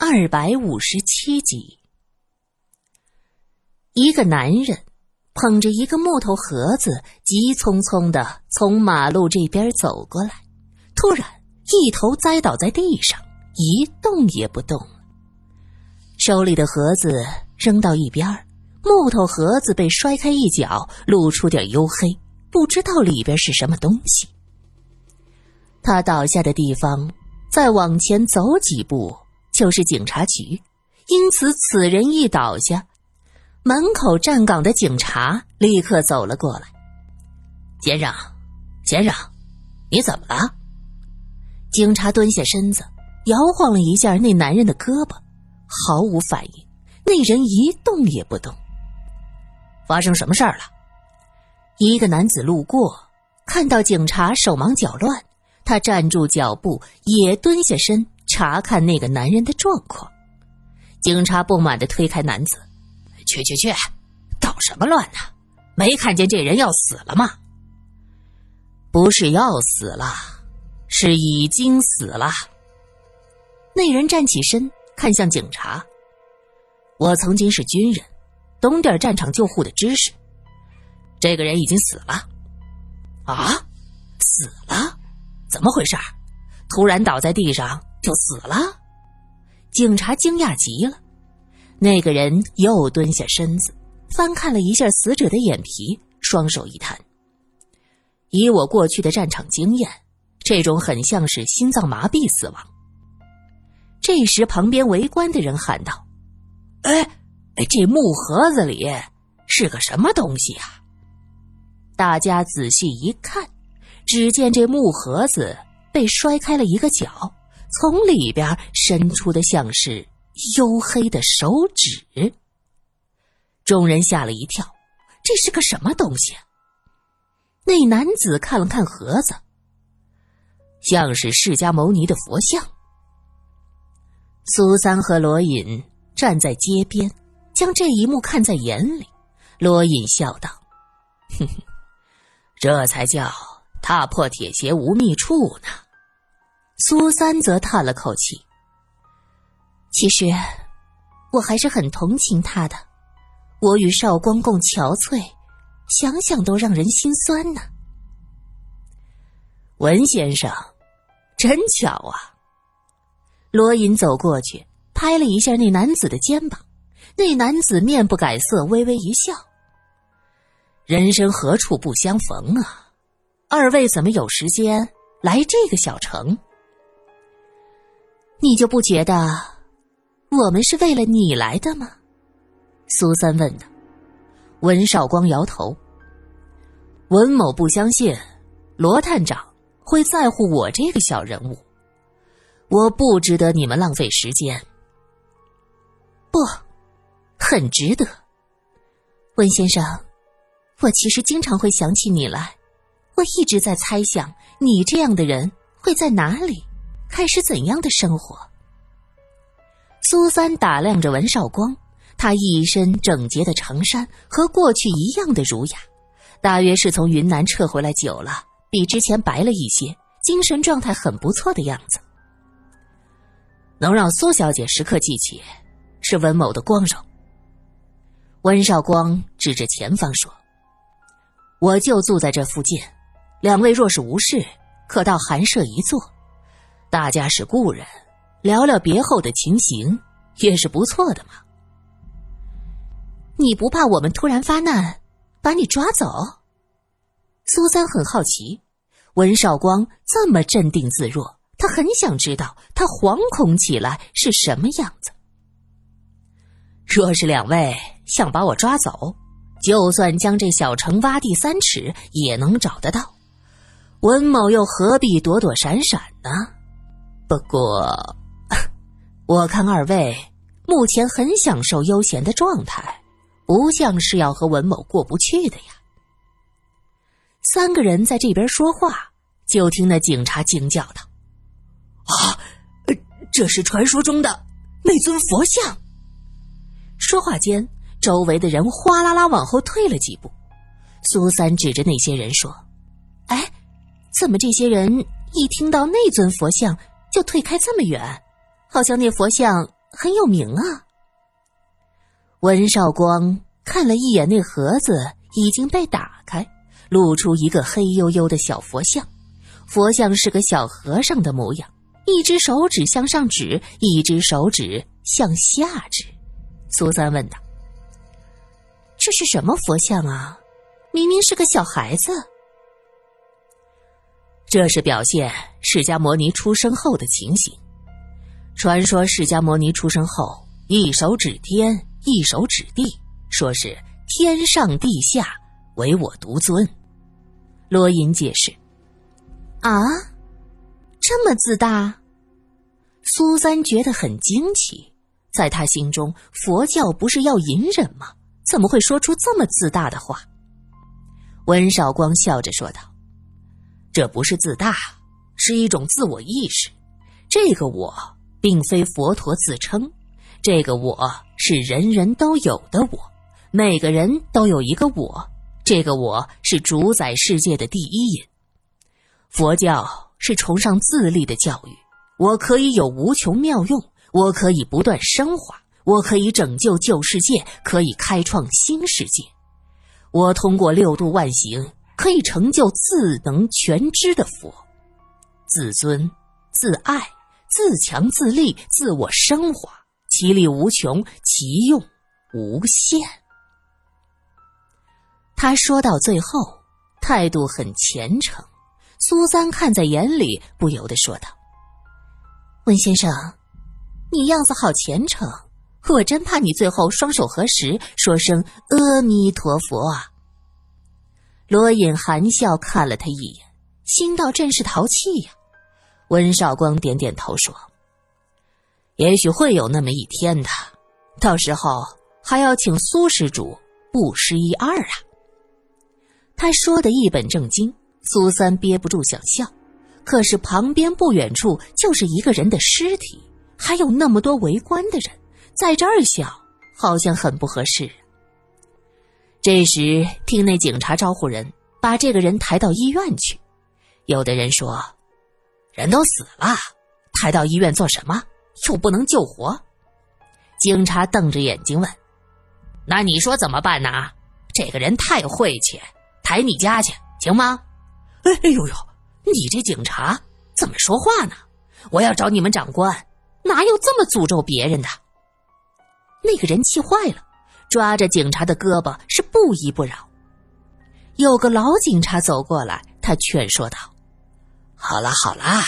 二百五十七集，一个男人捧着一个木头盒子，急匆匆的从马路这边走过来，突然一头栽倒在地上，一动也不动手里的盒子扔到一边木头盒子被摔开一角，露出点黝黑，不知道里边是什么东西。他倒下的地方，再往前走几步。就是警察局，因此此人一倒下，门口站岗的警察立刻走了过来。先生，先生，你怎么了？警察蹲下身子，摇晃了一下那男人的胳膊，毫无反应。那人一动也不动。发生什么事儿了？一个男子路过，看到警察，手忙脚乱，他站住脚步，也蹲下身。查看那个男人的状况，警察不满的推开男子：“去去去，捣什么乱呢？没看见这人要死了吗？不是要死了，是已经死了。”那人站起身，看向警察：“我曾经是军人，懂点战场救护的知识。这个人已经死了。”啊，死了？怎么回事？突然倒在地上？就死了，警察惊讶极了。那个人又蹲下身子，翻看了一下死者的眼皮，双手一摊。以我过去的战场经验，这种很像是心脏麻痹死亡。这时，旁边围观的人喊道：“哎，哎这木盒子里是个什么东西啊？”大家仔细一看，只见这木盒子被摔开了一个角。从里边伸出的像是黝黑的手指，众人吓了一跳，这是个什么东西？那男子看了看盒子，像是释迦牟尼的佛像。苏三和罗隐站在街边，将这一幕看在眼里。罗隐笑道：“哼哼，这才叫踏破铁鞋无觅处呢。”苏三则叹了口气。其实，我还是很同情他的。我与少光共憔悴，想想都让人心酸呢。文先生，真巧啊！罗隐走过去，拍了一下那男子的肩膀。那男子面不改色，微微一笑：“人生何处不相逢啊？二位怎么有时间来这个小城？”你就不觉得我们是为了你来的吗？苏三问道。文少光摇头。文某不相信罗探长会在乎我这个小人物，我不值得你们浪费时间。不，很值得。文先生，我其实经常会想起你来，我一直在猜想你这样的人会在哪里。开始怎样的生活？苏三打量着文少光，他一身整洁的长衫和过去一样的儒雅，大约是从云南撤回来久了，比之前白了一些，精神状态很不错的样子。能让苏小姐时刻记起，是文某的光荣。温少光指着前方说：“我就住在这附近，两位若是无事，可到寒舍一坐。”大家是故人，聊聊别后的情形也是不错的嘛。你不怕我们突然发难，把你抓走？苏三很好奇，文少光这么镇定自若，他很想知道他惶恐起来是什么样子。若是两位想把我抓走，就算将这小城挖地三尺也能找得到。文某又何必躲躲闪闪呢？不过，我看二位目前很享受悠闲的状态，不像是要和文某过不去的呀。三个人在这边说话，就听那警察惊叫道：“啊，这是传说中的那尊佛像！”说话间，周围的人哗啦啦往后退了几步。苏三指着那些人说：“哎，怎么这些人一听到那尊佛像？”就退开这么远，好像那佛像很有名啊。温少光看了一眼那盒子，已经被打开，露出一个黑黝黝的小佛像。佛像是个小和尚的模样，一只手指向上指，一只手指向下指。苏三问道：“这是什么佛像啊？明明是个小孩子。”这是表现释迦摩尼出生后的情形。传说释迦摩尼出生后，一手指天，一手指地，说是天上地下唯我独尊。罗隐解释。啊，这么自大？苏三觉得很惊奇，在他心中，佛教不是要隐忍吗？怎么会说出这么自大的话？温少光笑着说道：“这不是自大，是一种自我意识。这个我并非佛陀自称，这个我是人人都有的我，每个人都有一个我，这个我是主宰世界的第一因。”佛教是崇尚自立的教育，我可以有无穷妙用，我可以不断升华，我可以拯救旧世界，可以开创新世界。我通过六度万行，可以成就自能全知的佛。自尊、自爱、自强、自立、自我升华，其力无穷，其用无限。他说到最后，态度很虔诚。苏三看在眼里，不由得说道：“温先生，你样子好虔诚，我真怕你最后双手合十，说声阿弥陀佛啊。”罗隐含笑看了他一眼，心道：“真是淘气呀。”温少光点点头说：“也许会有那么一天的，到时候还要请苏施主布施一二啊。”他说的一本正经。苏三憋不住想笑，可是旁边不远处就是一个人的尸体，还有那么多围观的人，在这儿笑好像很不合适。这时，听那警察招呼人把这个人抬到医院去。有的人说：“人都死了，抬到医院做什么？又不能救活。”警察瞪着眼睛问：“那你说怎么办呢？这个人太晦气，抬你家去行吗？”哎哎呦呦！你这警察怎么说话呢？我要找你们长官，哪有这么诅咒别人的？那个人气坏了，抓着警察的胳膊是不依不饶。有个老警察走过来，他劝说道：“好啦好啦，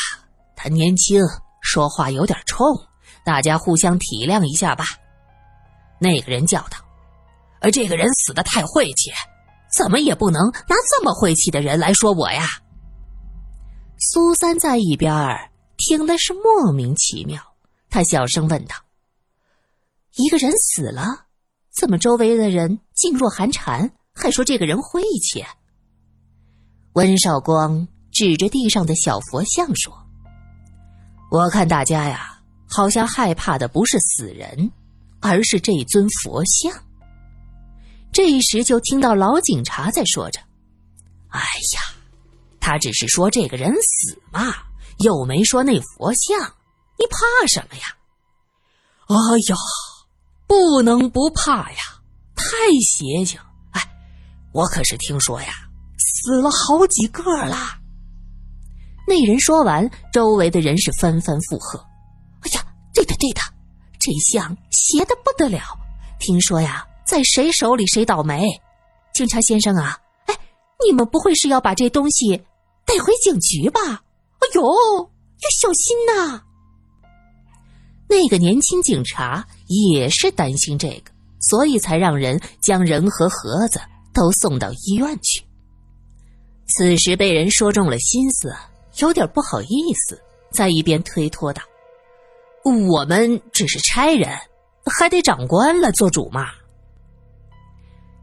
他年轻，说话有点冲，大家互相体谅一下吧。”那个人叫道：“而这个人死的太晦气。”怎么也不能拿这么晦气的人来说我呀！苏三在一边儿听的是莫名其妙，他小声问道：“一个人死了，怎么周围的人噤若寒蝉，还说这个人晦气？”温少光指着地上的小佛像说：“我看大家呀，好像害怕的不是死人，而是这尊佛像。”这时就听到老警察在说着：“哎呀，他只是说这个人死嘛，又没说那佛像，你怕什么呀？”“哎呀，不能不怕呀，太邪性！哎，我可是听说呀，死了好几个了。”那人说完，周围的人是纷纷附和：“哎呀，对的对的，这像邪的不得了，听说呀。”在谁手里谁倒霉，警察先生啊！哎，你们不会是要把这东西带回警局吧？哎呦，要小心呐！那个年轻警察也是担心这个，所以才让人将人和盒子都送到医院去。此时被人说中了心思，有点不好意思，在一边推脱道：“我们只是差人，还得长官来做主嘛。”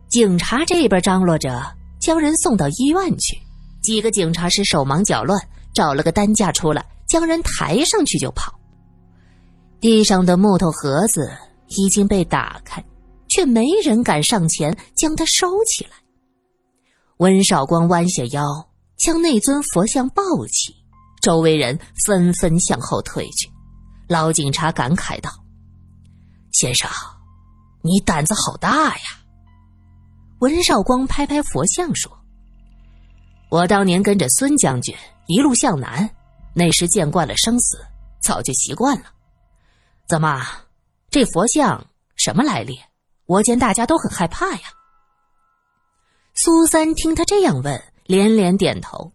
警察这边张罗着将人送到医院去，几个警察是手忙脚乱，找了个担架出来，将人抬上去就跑。地上的木头盒子已经被打开，却没人敢上前将它收起来。温少光弯下腰将那尊佛像抱起，周围人纷纷向后退去。老警察感慨道：“先生，你胆子好大呀！温少光拍拍佛像说：“我当年跟着孙将军一路向南，那时见惯了生死，早就习惯了。怎么，这佛像什么来历？我见大家都很害怕呀。”苏三听他这样问，连连点头。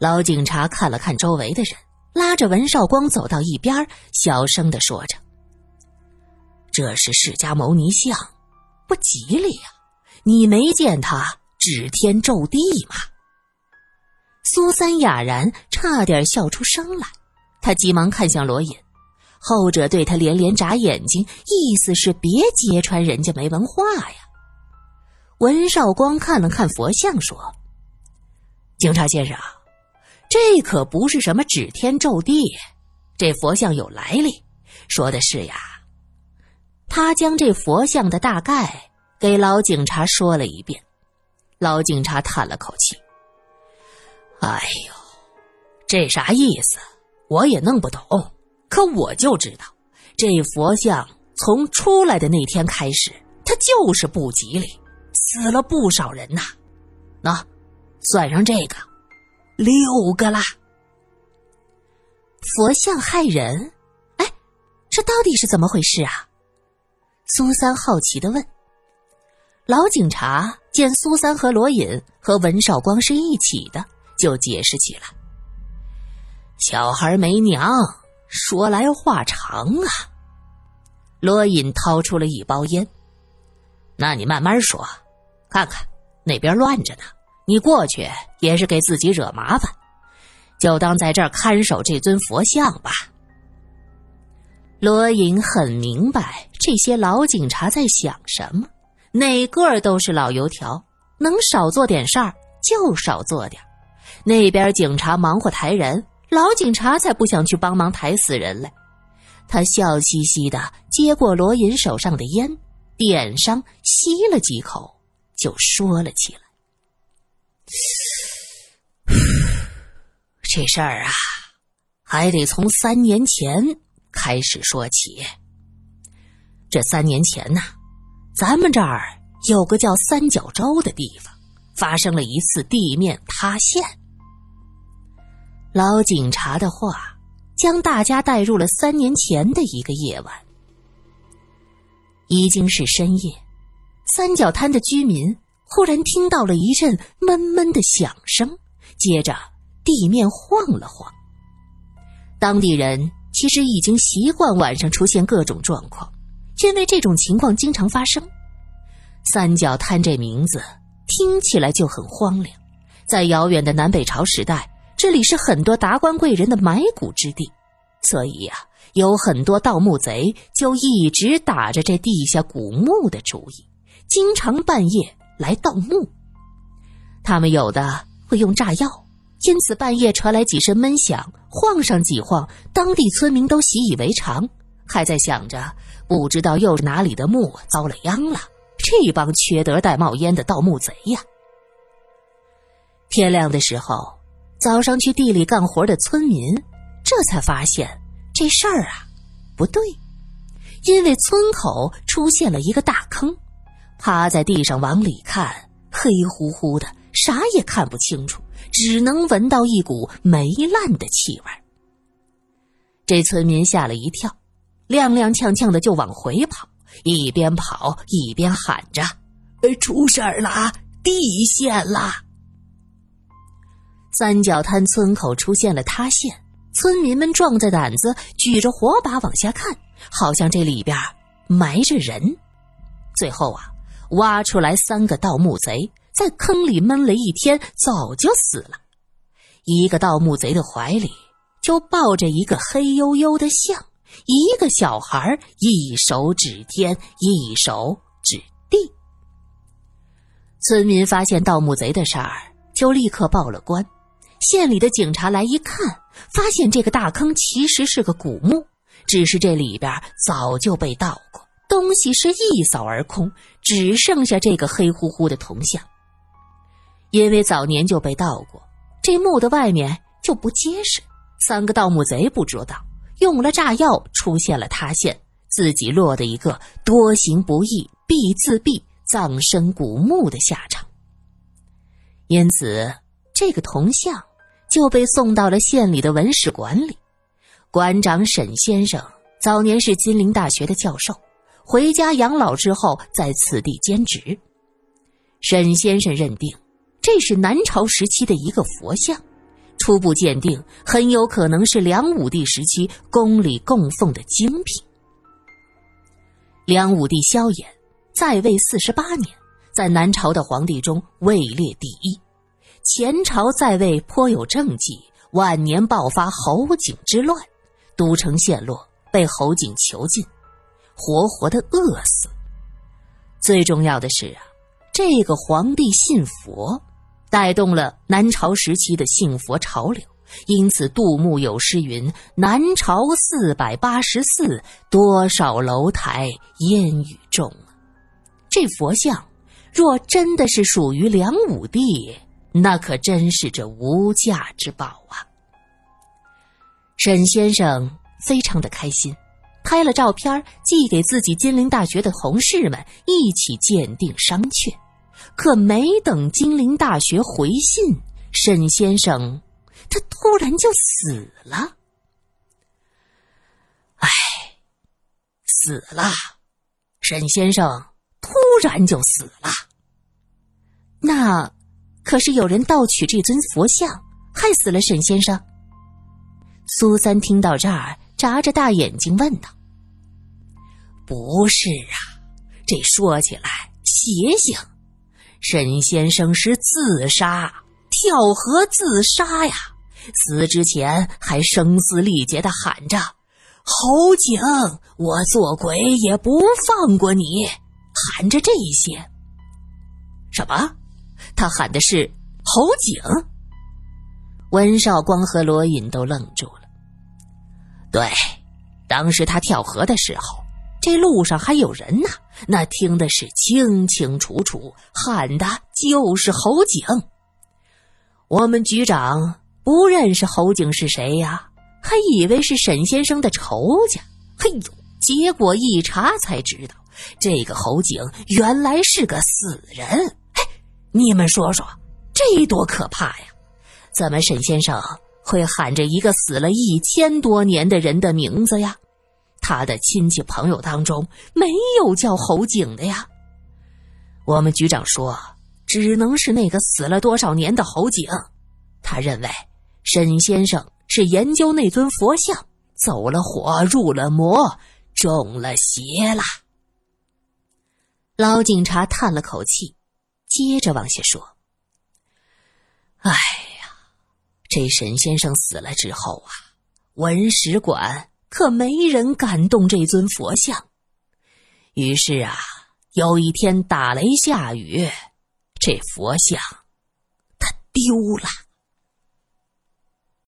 老警察看了看周围的人，拉着文少光走到一边，小声的说着：“这是释迦牟尼像，不吉利呀！你没见他指天咒地吗？”苏三哑然，差点笑出声来。他急忙看向罗隐，后者对他连连眨眼睛，意思是别揭穿人家没文化呀。文少光看了看佛像，说：“警察先生。”这可不是什么指天咒地，这佛像有来历，说的是呀。他将这佛像的大概给老警察说了一遍，老警察叹了口气：“哎呦，这啥意思？我也弄不懂。可我就知道，这佛像从出来的那天开始，它就是不吉利，死了不少人呐。那，算上这个。”六个啦！佛像害人，哎，这到底是怎么回事啊？苏三好奇的问。老警察见苏三和罗隐和文少光是一起的，就解释起来：“小孩没娘，说来话长啊。”罗隐掏出了一包烟，那你慢慢说，看看那边乱着呢。你过去也是给自己惹麻烦，就当在这儿看守这尊佛像吧。罗隐很明白这些老警察在想什么，哪个都是老油条，能少做点事儿就少做点那边警察忙活抬人，老警察才不想去帮忙抬死人嘞。他笑嘻嘻的接过罗隐手上的烟，点上，吸了几口，就说了起来。这事儿啊，还得从三年前开始说起。这三年前呢，咱们这儿有个叫三角洲的地方，发生了一次地面塌陷。老警察的话将大家带入了三年前的一个夜晚。已经是深夜，三角滩的居民。忽然听到了一阵闷闷的响声，接着地面晃了晃。当地人其实已经习惯晚上出现各种状况，因为这种情况经常发生。三角滩这名字听起来就很荒凉，在遥远的南北朝时代，这里是很多达官贵人的埋骨之地，所以呀，有很多盗墓贼就一直打着这地下古墓的主意，经常半夜。来盗墓，他们有的会用炸药，因此半夜传来几声闷响，晃上几晃，当地村民都习以为常，还在想着不知道又是哪里的墓遭了殃了。这帮缺德带冒烟的盗墓贼呀！天亮的时候，早上去地里干活的村民这才发现这事儿啊不对，因为村口出现了一个大坑。趴在地上往里看，黑乎乎的，啥也看不清楚，只能闻到一股霉烂的气味。这村民吓了一跳，踉踉跄跄的就往回跑，一边跑一边喊着：“出事儿了，地陷了！”三角滩村口出现了塌陷，村民们壮着胆子举着火把往下看，好像这里边埋着人。最后啊。挖出来三个盗墓贼，在坑里闷了一天，早就死了。一个盗墓贼的怀里就抱着一个黑黝黝的像，一个小孩一手指天，一手指地。村民发现盗墓贼的事儿，就立刻报了官。县里的警察来一看，发现这个大坑其实是个古墓，只是这里边早就被盗过。东西是一扫而空，只剩下这个黑乎乎的铜像。因为早年就被盗过，这墓的外面就不结实。三个盗墓贼不知道，用了炸药出现了塌陷，自己落得一个多行不义必自毙、葬身古墓的下场。因此，这个铜像就被送到了县里的文史馆里。馆长沈先生早年是金陵大学的教授，回家养老之后在此地兼职。沈先生认定这是南朝时期的一个佛像，初步鉴定很有可能是梁武帝时期宫里供奉的精品。梁武帝萧衍在位四十八年。在南朝的皇帝中位列第一，前朝在位颇有政绩，晚年爆发侯景之乱，都城陷落，被侯景囚禁，活活的饿死。最重要的是啊，这个皇帝信佛，带动了南朝时期的信佛潮流，因此杜牧有诗云：“南朝四百八十寺，多少楼台烟雨中啊！”这佛像。若真的是属于梁武帝，那可真是这无价之宝啊！沈先生非常的开心，拍了照片寄给自己金陵大学的同事们一起鉴定商榷。可没等金陵大学回信，沈先生他突然就死了。唉，死了，沈先生。突然就死了，那可是有人盗取这尊佛像，害死了沈先生。苏三听到这儿，眨着大眼睛问道：“不是啊，这说起来邪性。沈先生是自杀，跳河自杀呀！死之前还声嘶力竭的喊着：‘侯景，我做鬼也不放过你。’”喊着这些，什么？他喊的是侯景。温少光和罗隐都愣住了。对，当时他跳河的时候，这路上还有人呢，那听的是清清楚楚，喊的就是侯景。我们局长不认识侯景是谁呀，还以为是沈先生的仇家。嘿呦，结果一查才知道。这个侯景原来是个死人，你们说说，这多可怕呀！怎么沈先生会喊着一个死了一千多年的人的名字呀？他的亲戚朋友当中没有叫侯景的呀。我们局长说，只能是那个死了多少年的侯景。他认为沈先生是研究那尊佛像，走了火，入了魔，中了邪了。老警察叹了口气，接着往下说：“哎呀，这沈先生死了之后啊，文史馆可没人敢动这尊佛像。于是啊，有一天打雷下雨，这佛像它丢了。”